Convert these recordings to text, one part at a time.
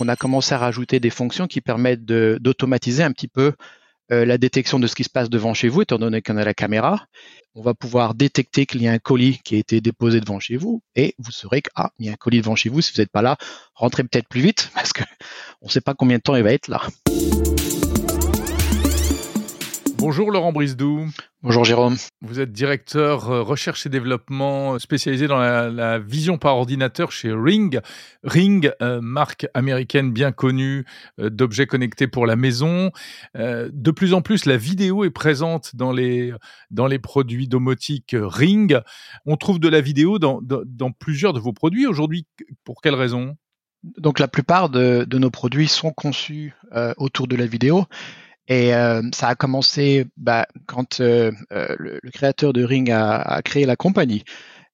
On a commencé à rajouter des fonctions qui permettent d'automatiser un petit peu euh, la détection de ce qui se passe devant chez vous, étant donné qu'on a la caméra. On va pouvoir détecter qu'il y a un colis qui a été déposé devant chez vous et vous saurez qu'il ah, y a un colis devant chez vous. Si vous n'êtes pas là, rentrez peut-être plus vite parce qu'on ne sait pas combien de temps il va être là. Bonjour Laurent Brisdou. Bonjour Jérôme. Vous êtes directeur euh, recherche et développement spécialisé dans la, vision par ordinateur chez Ring. Ring, euh, marque américaine bien connue euh, d'objets connectés pour la maison. de plus en plus, la vidéo est présente dans les, dans les produits domotiques Ring. On trouve de la vidéo dans, dans, plusieurs de vos produits aujourd'hui. Pour quelles raisons donc la plupart de, de, nos produits sont conçus autour de la vidéo. Et euh, ça a commencé bah, quand euh, euh, le, créateur de Ring a, a créé la compagnie.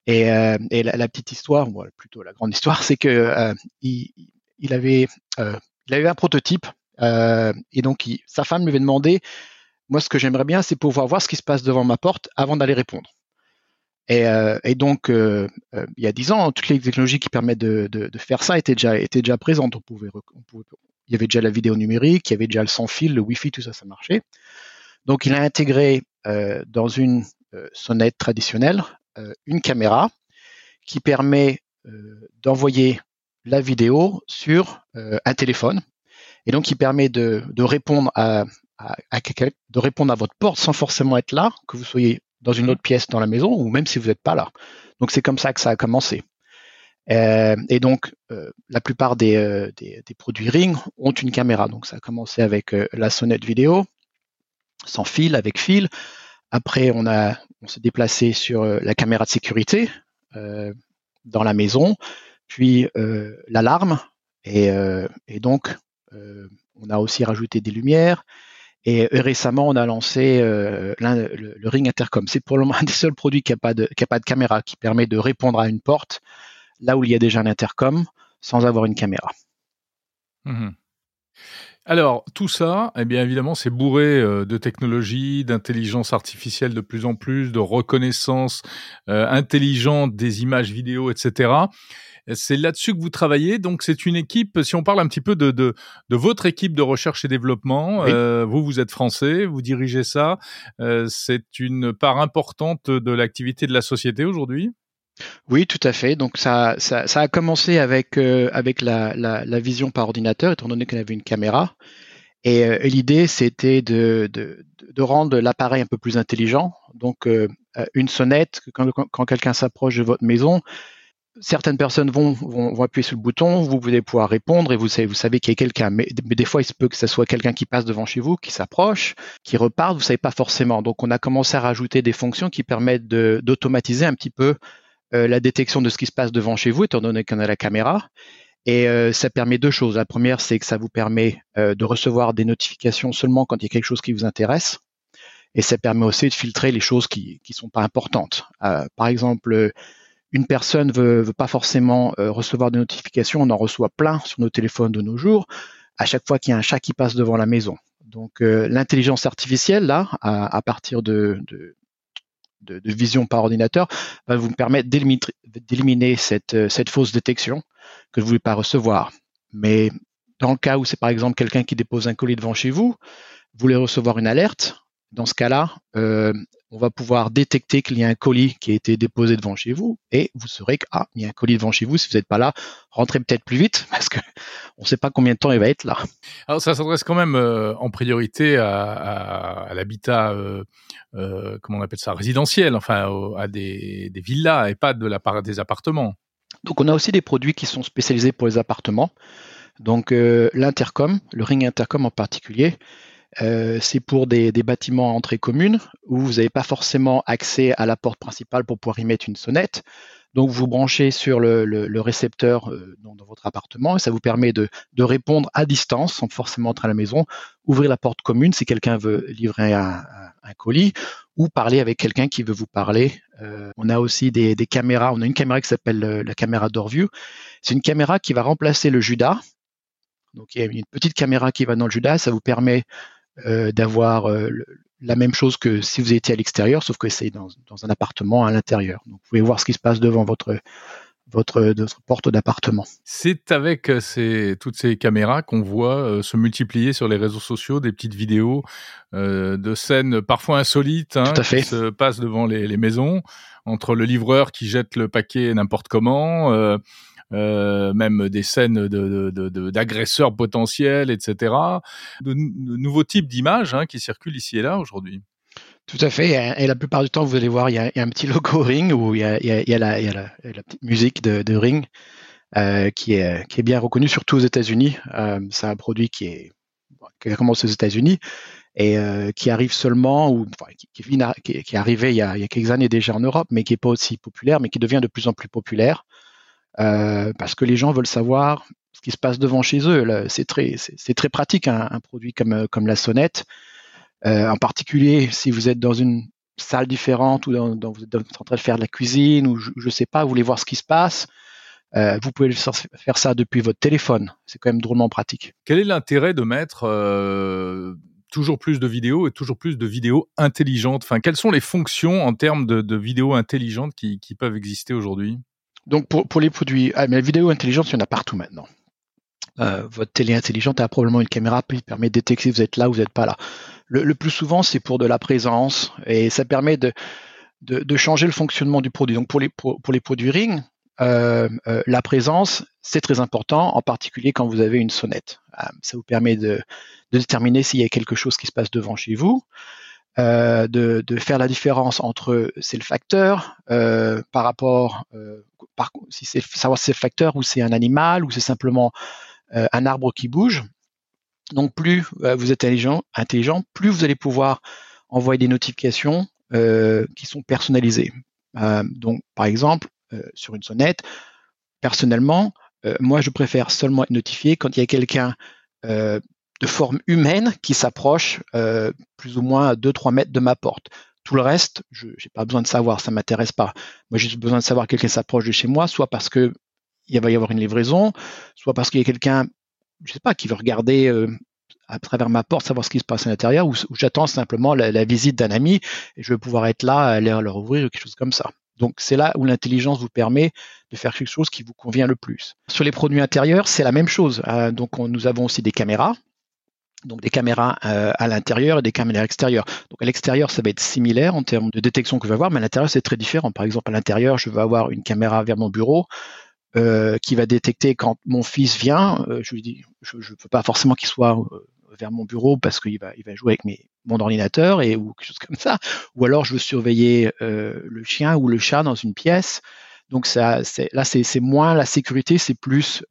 Et, et la, petite histoire, ou plutôt la grande histoire, c'est que il, il, avait il avait un prototype et donc sa femme lui avait demandé moi ce que j'aimerais bien c'est pouvoir voir ce qui se passe devant ma porte avant d'aller répondre. Et, et donc il y a dix ans toutes les technologies qui permettent de, de, de, faire ça étaient déjà étaient déjà présentes. On pouvait, on pouvait il y avait déjà la vidéo numérique, il y avait déjà le sans fil, le Wi-Fi, tout ça, ça marchait. Donc il a intégré euh, dans une euh, sonnette traditionnelle euh, une caméra qui permet d'envoyer la vidéo sur un téléphone et donc qui permet de, répondre à, de répondre à votre porte sans forcément être là, que vous soyez dans une autre pièce dans la maison ou même si vous n'êtes pas là. Donc c'est comme ça que ça a commencé. Euh, et donc, euh, la plupart euh, des, produits Ring ont une caméra. Donc, ça a commencé avec la sonnette vidéo, sans fil, avec fil. Après, on, on s'est déplacé sur la caméra de sécurité dans la maison, puis l'alarme. Et, donc, on a aussi rajouté des lumières. Et récemment, on a lancé le, Ring Intercom. C'est pour le moment un des seuls produits qui n'a pas, pas de caméra, qui permet de répondre à une porte là où il y a déjà un intercom sans avoir une caméra. Mhm. Alors, tout ça, eh bien évidemment, c'est bourré euh, de technologies, d'intelligence artificielle de plus en plus, de reconnaissance euh, intelligente des images vidéo, etc. C'est là-dessus que vous travaillez. Donc, c'est une équipe, si on parle un petit peu de, de, votre équipe de recherche et développement, euh, vous, vous êtes français, vous dirigez ça. c'est une part importante de l'activité de la société aujourd'hui? Oui, tout à fait. Donc ça, a commencé avec, euh, la, vision par ordinateur, étant donné qu'on avait une caméra. Et, euh, l'idée, c'était de, rendre l'appareil un peu plus intelligent. Donc euh, une sonnette, quand, quelqu'un s'approche de votre maison, certaines personnes vont, appuyer sur le bouton, vous allez pouvoir répondre et vous savez, qu'il y a quelqu'un. Mais, mais, des fois, il se peut que ce soit quelqu'un qui passe devant chez vous, qui s'approche, qui repart, vous savez pas forcément. Donc on a commencé à rajouter des fonctions qui permettent d'automatiser un petit peu euh, la détection de ce qui se passe devant chez vous, étant donné qu'on a la caméra. Et euh, ça permet deux choses. La première, c'est que ça vous permet euh, de recevoir des notifications seulement quand il y a quelque chose qui vous intéresse. Et ça permet aussi de filtrer les choses qui ne sont pas importantes. par exemple, une personne veut, veut pas forcément recevoir des notifications. On en reçoit plein sur nos téléphones de nos jours. À chaque fois qu'il y a un chat qui passe devant la maison. Donc l'intelligence artificielle, là, à, partir de, vision par ordinateur va vous permettre d'éliminer cette, euh, cette fausse détection que vous ne voulez pas recevoir. Mais dans le cas où c'est par exemple quelqu'un qui dépose un colis devant chez vous, vous voulez recevoir une alerte, dans ce cas-là, euh, on va pouvoir détecter qu'il y a un colis qui a été déposé devant chez vous et vous saurez qu'il ah, y a un colis devant chez vous. Si vous n'êtes pas là, rentrez peut-être plus vite parce que on ne sait pas combien de temps il va être là. Alors ça s'adresse quand même euh, en priorité à, l'habitat, euh, euh, comment on appelle ça, résidentiel, enfin à des, villas et pas de la part des appartements. Donc on a aussi des produits qui sont spécialisés pour les appartements. Donc l'intercom, le ring intercom en particulier, euh, c'est pour des, bâtiments à entrée commune où vous n'avez pas forcément accès à la porte principale pour pouvoir y mettre une sonnette. Donc vous branchez sur le, récepteur euh, dans, votre appartement et ça vous permet de, répondre à distance sans forcément entrer à la maison, ouvrir la porte commune si quelqu'un veut livrer un, colis ou parler avec quelqu'un qui veut vous parler. Euh, on a aussi des, caméras, on a une caméra qui s'appelle la caméra DoorView. C'est une caméra qui va remplacer le Judas. Donc il y a une petite caméra qui va dans le Judas, ça vous permet euh, d'avoir euh, la même chose que si vous étiez à l'extérieur, sauf que c'est dans, un appartement à l'intérieur. Donc vous pouvez voir ce qui se passe devant votre votre, porte d'appartement. C'est avec ces, toutes ces caméras qu'on voit se multiplier sur les réseaux sociaux des petites vidéos de scènes parfois insolites hein, qui se passent devant les, les, maisons, entre le livreur qui jette le paquet n'importe comment. Euh, même des scènes d'agresseurs potentiels, etc. De, nouveaux types d'images hein, qui circulent ici et là aujourd'hui. Tout à fait. Et la plupart du temps, vous allez voir, il y a, un petit logo Ring où il y a, la, petite musique de, Ring euh, qui, est, bien reconnue, surtout aux États-Unis. Euh, c'est un produit qui, est, qui a commencé aux États-Unis et euh, qui arrive seulement, qui, est arrivé il y, a, quelques années déjà en Europe, mais qui n'est pas aussi populaire, mais qui devient de plus en plus populaire. Euh, parce que les gens veulent savoir ce qui se passe devant chez eux. C'est très, très pratique un, un, produit comme, comme la sonnette, euh, en particulier si vous êtes dans une salle différente ou dans, vous êtes en train de faire de la cuisine ou je, ne sais pas, vous voulez voir ce qui se passe. Euh, vous pouvez faire ça depuis votre téléphone. C'est quand même drôlement pratique. Quel est l'intérêt de mettre euh, toujours plus de vidéos et toujours plus de vidéos intelligentes? Enfin, quelles sont les fonctions en termes de, vidéos intelligentes qui peuvent exister aujourd'hui? Donc pour, les produits, ah, mais la vidéo intelligente, il y en a partout maintenant. Euh, votre télé intelligente a probablement une caméra qui permet de détecter si vous êtes là ou vous n'êtes pas là. Le, plus souvent, c'est pour de la présence et ça permet de, changer le fonctionnement du produit. Donc pour les, produits Ring, euh, euh, la présence, c'est très important, en particulier quand vous avez une sonnette. Ça vous permet de déterminer s'il y a quelque chose qui se passe devant chez vous. Euh, de, faire la différence entre c'est le facteur euh, par rapport euh, savoir si c'est le facteur ou c'est un animal ou c'est simplement euh, un arbre qui bouge. Donc plus vous êtes intelligent, intelligent, plus vous allez pouvoir envoyer des notifications qui sont personnalisées. donc par exemple sur une sonnette, personnellement, moi je préfère seulement être notifié quand il y a quelqu'un de forme humaine qui s'approche euh, plus ou moins à 2-3 mètres de ma porte. Tout le reste, je n'ai pas besoin de savoir, ça m'intéresse pas. Moi, j'ai besoin de savoir que quelqu'un s'approche de chez moi, soit parce que il va y avoir une livraison, soit parce qu'il y a quelqu'un, je sais pas, qui veut regarder euh, à travers ma porte, savoir ce qui se passe à l'intérieur, ou, j'attends simplement la, visite d'un ami et je vais pouvoir être là, aller leur ouvrir, quelque chose comme ça. Donc c'est là où l'intelligence vous permet de faire quelque chose qui vous convient le plus. Sur les produits intérieurs, c'est la même chose. Euh, donc nous avons aussi des caméras donc des caméras euh, à l'intérieur et des caméras extérieures. Donc à l'extérieur, ça va être similaire en termes de détection que je vais avoir, mais à l'intérieur, c'est très différent. Par exemple, à l'intérieur, je vais avoir une caméra vers mon bureau euh, qui va détecter quand mon fils vient. Euh, je lui dis, je ne veux pas forcément qu'il soit vers mon bureau parce qu'il va, il va jouer avec mes, mon ordinateur et ou quelque chose comme ça. Ou alors, je veux surveiller le chien ou le chat dans une pièce. Donc ça, là, c'est moins la sécurité, c'est plus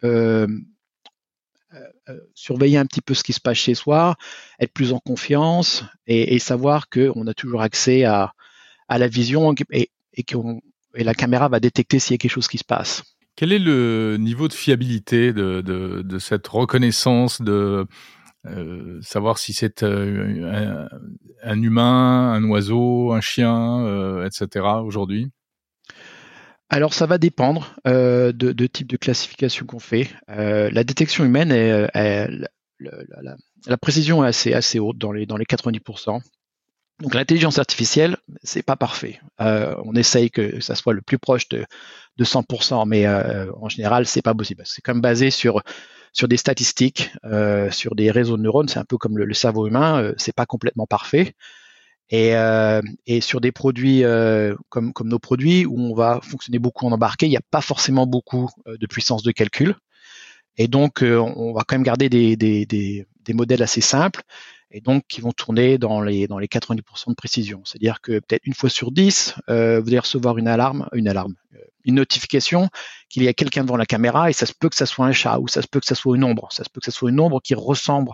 surveiller un petit peu ce qui se passe chez soi, être plus en confiance et, savoir qu'on a toujours accès à, la vision et, et, la caméra va détecter s'il y a quelque chose qui se passe. Quel est le niveau de fiabilité de, cette reconnaissance de euh, savoir si c'est euh, un, humain, un oiseau, un chien, etc. aujourd'hui? Alors ça va dépendre euh, de, type de classification qu'on fait. Euh, la détection humaine, la, précision est assez, assez haute dans les, dans les 90%. Donc l'intelligence artificielle, c'est pas parfait. Euh, on essaye que ça soit le plus proche de, de 100%, mais en général, c'est pas possible. C'est comme basé sur sur des statistiques, sur des réseaux de neurones. C'est un peu comme le, le cerveau humain. c'est pas complètement parfait. Et, euh, et, sur des produits euh, comme, nos produits, où on va fonctionner beaucoup en embarqué, il n'y a pas forcément beaucoup euh, de puissance de calcul. Et donc, on va quand même garder des, modèles assez simples, et donc qui vont tourner dans les, dans les 90% de précision. C'est-à-dire que peut-être une fois sur 10, vous allez recevoir une alarme, une alarme, une notification qu'il y a quelqu'un devant la caméra, et ça se peut que ça soit un chat, ou ça se peut que ça soit une ombre, ça se peut que ça soit une ombre qui ressemble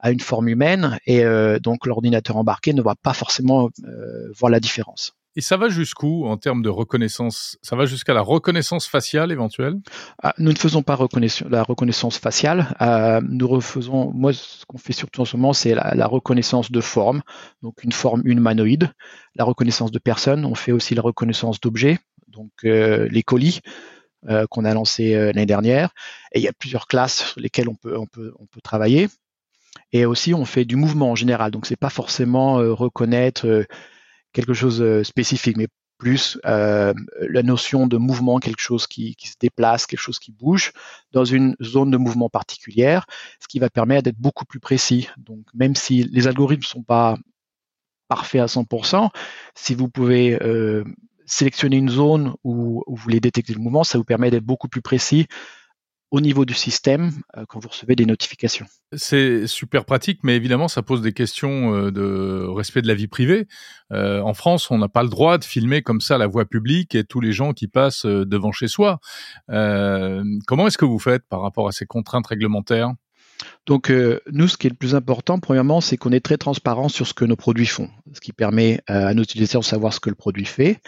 à une forme humaine et euh, donc l'ordinateur embarqué ne va pas forcément euh, voir la différence. Et ça va jusqu'où en termes de reconnaissance? Ça va jusqu'à la reconnaissance faciale éventuelle? Ah, Nous ne faisons pas la reconnaissance faciale. Euh, nous refaisons, moi, ce qu'on fait surtout en ce moment, c'est la, reconnaissance de forme, donc une forme humanoïde, la reconnaissance de personnes. On fait aussi la reconnaissance d'objets, donc les colis. qu'on a lancé l'année dernière. Et il y a plusieurs classes sur lesquelles on peut, on peut, on peut travailler. Et aussi, on fait du mouvement en général. Donc, c'est pas forcément euh, reconnaître euh, quelque chose de euh, spécifique, mais plus la notion de mouvement, quelque chose qui, qui, se déplace, quelque chose qui bouge dans une zone de mouvement particulière, ce qui va permettre d'être beaucoup plus précis. Donc même si les algorithmes ne sont pas parfaits à 100%, si vous pouvez sélectionner une zone où, vous voulez détecter le mouvement, ça vous permet d'être beaucoup plus précis au niveau du système euh, quand vous recevez des notifications. C'est super pratique, mais évidemment, ça pose des questions euh, de respect de la vie privée. Euh, en France, on n'a pas le droit de filmer comme ça la voie publique et tous les gens qui passent devant chez soi. comment est-ce que vous faites par rapport à ces contraintes réglementaires? Donc euh, nous, ce qui est le plus important, premièrement, c'est qu'on est très transparent sur ce que nos produits font, ce qui permet euh, à nos utilisateurs de savoir ce que le produit fait.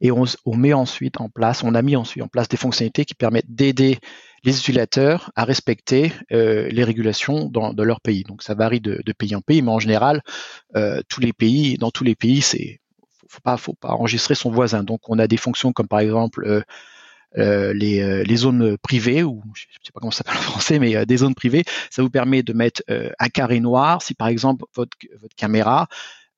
Et on, met ensuite en place, on a mis ensuite en place des fonctionnalités qui permettent d'aider les utilisateurs à respecter euh, les régulations dans, leur pays. Donc ça varie de, pays en pays, mais en général, tous les pays, dans tous les pays, c'est faut pas, faut pas enregistrer son voisin. Donc on a des fonctions comme par exemple euh, les, euh, les, zones privées, ou je ne sais pas comment ça s'appelle en français, mais euh, des zones privées, ça vous permet de mettre un carré noir si par exemple votre, votre caméra,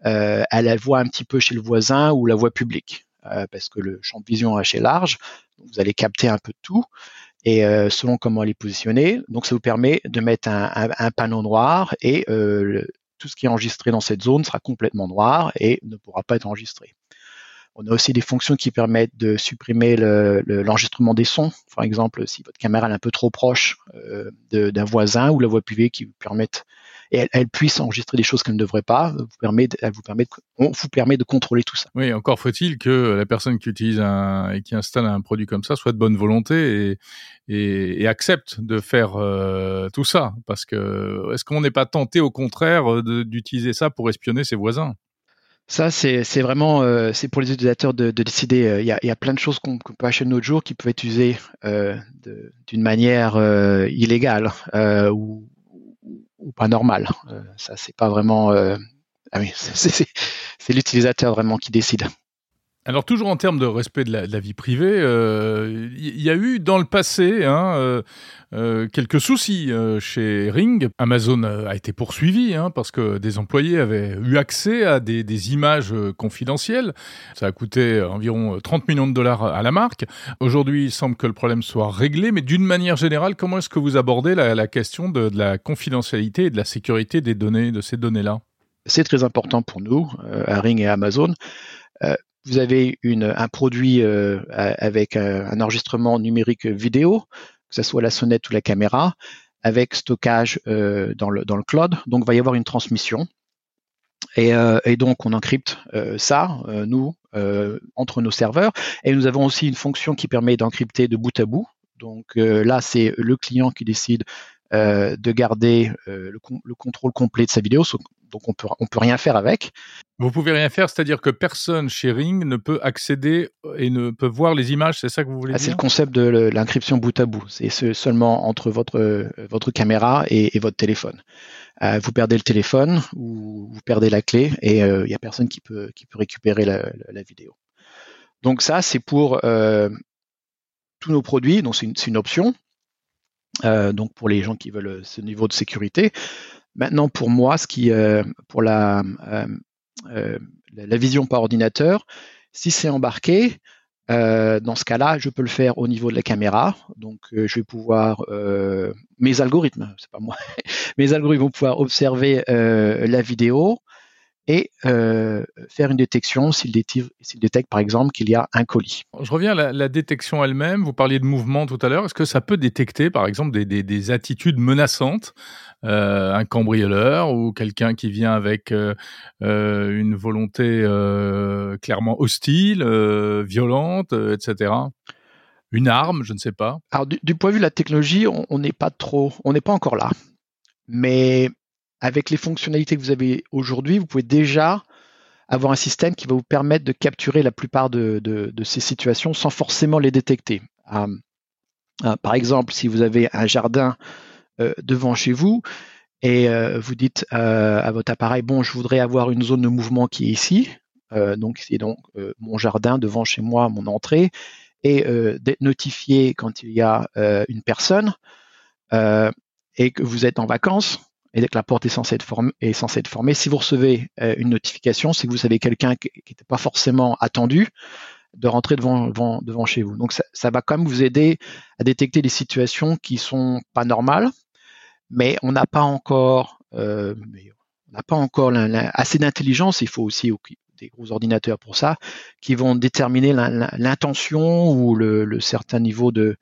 elle, elle voit un petit peu chez le voisin ou la voie publique, parce que le champ de vision est assez large, vous allez capter un peu de tout et selon comment elle est positionnée. Donc ça vous permet de mettre un, panneau noir et euh, tout ce qui est enregistré dans cette zone sera complètement noir et ne pourra pas être enregistré. On a aussi des fonctions qui permettent de supprimer l'enregistrement des sons. Par exemple, si votre caméra est un peu trop proche euh, d'un voisin ou la voix privée qui vous permettent et elle, puisse enregistrer des choses qu'elle ne devrait pas, vous permet, elle vous permet, on vous permet de contrôler tout ça. Oui, encore faut-il que la personne qui utilise un, et qui installe un produit comme ça soit de bonne volonté et, et, accepte de faire euh, tout ça, parce que est-ce qu'on n'est pas tenté au contraire d'utiliser ça pour espionner ses voisins? Ça, c'est vraiment euh, c'est pour les utilisateurs de, décider. Euh, il y, a, plein de choses qu'on peut acheter de nos jours qui peuvent être usées euh, d'une manière illégale ou, pas normale. ça, c'est pas vraiment. ah oui, c'est l'utilisateur vraiment qui décide. Alors toujours en termes de respect de la, vie privée, il euh, y, a eu dans le passé hein, euh, euh, quelques soucis chez Ring. Amazon a été poursuivi hein, parce que des employés avaient eu accès à des, images confidentielles. Ça a coûté environ 30 millions de dollars à la marque. Aujourd'hui, il semble que le problème soit réglé, mais d'une manière générale, comment est-ce que vous abordez la, question de, la confidentialité et de la sécurité des données, de ces données-là? C'est très important pour nous, à Ring et Amazon vous avez un produit euh, avec un, enregistrement numérique vidéo, que ce soit la sonnette ou la caméra, avec stockage euh, dans, le, cloud. Donc, il va y avoir une transmission. Euh, et donc, on encrypte ça, nous, entre nos serveurs. Et nous avons aussi une fonction qui permet d'encrypter de bout à bout. Donc là, c'est le client qui décide de garder le, le, contrôle complet de sa vidéo donc on peut on peut rien faire avec. Vous pouvez rien faire, c'est-à-dire que personne chez Ring ne peut accéder et ne peut voir les images, c'est ça que vous voulez ah, dire C'est le concept de l'inscription bout à bout. C'est seulement entre votre votre caméra et, votre téléphone. Euh, vous perdez le téléphone ou vous perdez la clé et il euh, n'y a personne qui peut qui peut récupérer la, vidéo. Donc ça c'est pour euh, tous nos produits. Donc c'est une, une, option. Donc pour les gens qui veulent ce niveau de sécurité. Maintenant, pour moi, ce qui, euh, pour la, euh, euh, la vision par ordinateur, si c'est embarqué, dans ce cas-là, je peux le faire au niveau de la caméra. Donc, je vais pouvoir mes algorithmes, c'est pas moi, mes algorithmes vont pouvoir observer la vidéo et faire une détection s'il détecte, par exemple qu'il y a un colis. Je reviens à la, détection elle-même. Vous parliez de mouvement tout à l'heure. Est-ce que ça peut détecter, par exemple, des, des attitudes menaçantes euh, un cambrioleur ou quelqu'un qui vient avec euh, euh, une volonté clairement hostile, violente, etc. Une arme, je ne sais pas. Alors du, point de vue de la technologie, on n'est pas trop, on n'est pas encore là. Mais avec les fonctionnalités que vous avez aujourd'hui, vous pouvez déjà avoir un système qui va vous permettre de capturer la plupart de, ces situations sans forcément les détecter. par exemple, si vous avez un jardin euh, devant chez vous et euh, vous dites euh, à votre appareil, bon, je voudrais avoir une zone de mouvement qui est ici. donc, c'est donc mon jardin devant chez moi, mon entrée, et d'être notifié quand il y a une personne et que vous êtes en vacances et que la porte est censée être, formée. Si vous recevez une notification, c'est que vous avez quelqu'un qui n'était pas forcément attendu de rentrer devant, devant, devant chez vous. Donc ça, va quand même vous aider à détecter des situations qui sont pas normales, mais on n'a pas encore, euh, on n'a pas encore assez d'intelligence. Il faut aussi des gros ordinateurs pour ça, qui vont déterminer l'intention ou le, certain niveau de,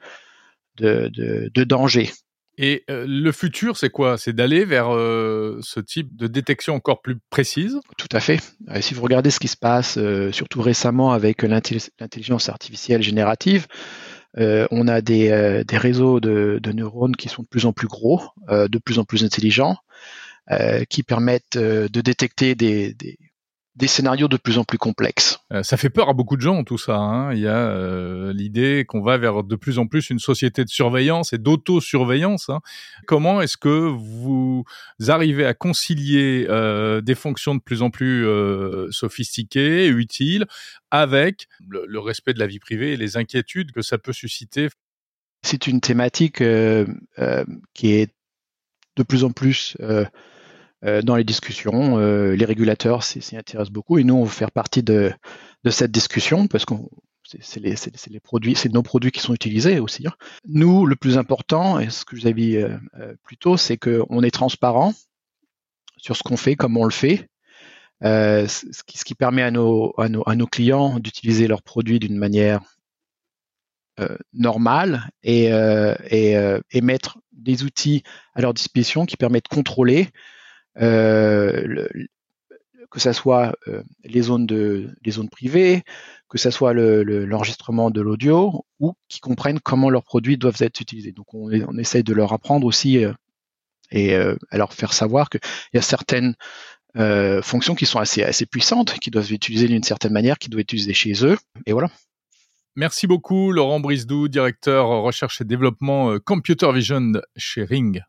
de danger. Et euh, le futur, c'est quoi? C'est d'aller vers euh, ce type de détection encore plus précise? Tout à fait. Si vous regardez ce qui se passe, euh, surtout récemment avec l'intelligence artificielle générative, on a des, des réseaux de, de, neurones qui sont de plus en plus gros, de plus en plus intelligents, qui permettent de détecter des des scénarios de plus en plus complexes. Euh, ça fait peur à beaucoup de gens tout ça. Hein. Il y a euh, l'idée qu'on va vers de plus en plus une société de surveillance et d'auto-surveillance. Hein. Comment est-ce que vous arrivez à concilier euh, des fonctions de plus en plus sophistiquées, utiles, avec le, respect de la vie privée et les inquiétudes que ça peut susciter? C'est une thématique qui est de plus en plus dans les discussions. Euh, les régulateurs s'y intéressent beaucoup et nous, on veut faire partie de, cette discussion parce que c'est les, nos produits qui sont utilisés aussi. Hein. Nous, le plus important, et ce que je vous avais dit euh, plus tôt, c'est qu'on est transparent sur ce qu'on fait, comment on le fait, euh, ce, qui, permet à nos, clients d'utiliser leurs produits d'une manière euh, normale et, euh, et, et, mettre des outils à leur disposition qui permettent de contrôler euh, le, que ça soit euh, les zones de les zones privées, que ça soit l'enregistrement de l'audio, ou qui comprennent comment leurs produits doivent être utilisés. Donc on, essaye de leur apprendre aussi euh, et à leur faire savoir qu'il y a certaines euh, fonctions qui sont assez, assez puissantes, qui doivent être utilisées d'une certaine manière, qui doivent être utilisées chez eux. Et voilà. Merci beaucoup, Laurent Brisdou, directeur recherche et développement Computer Vision chez Ring.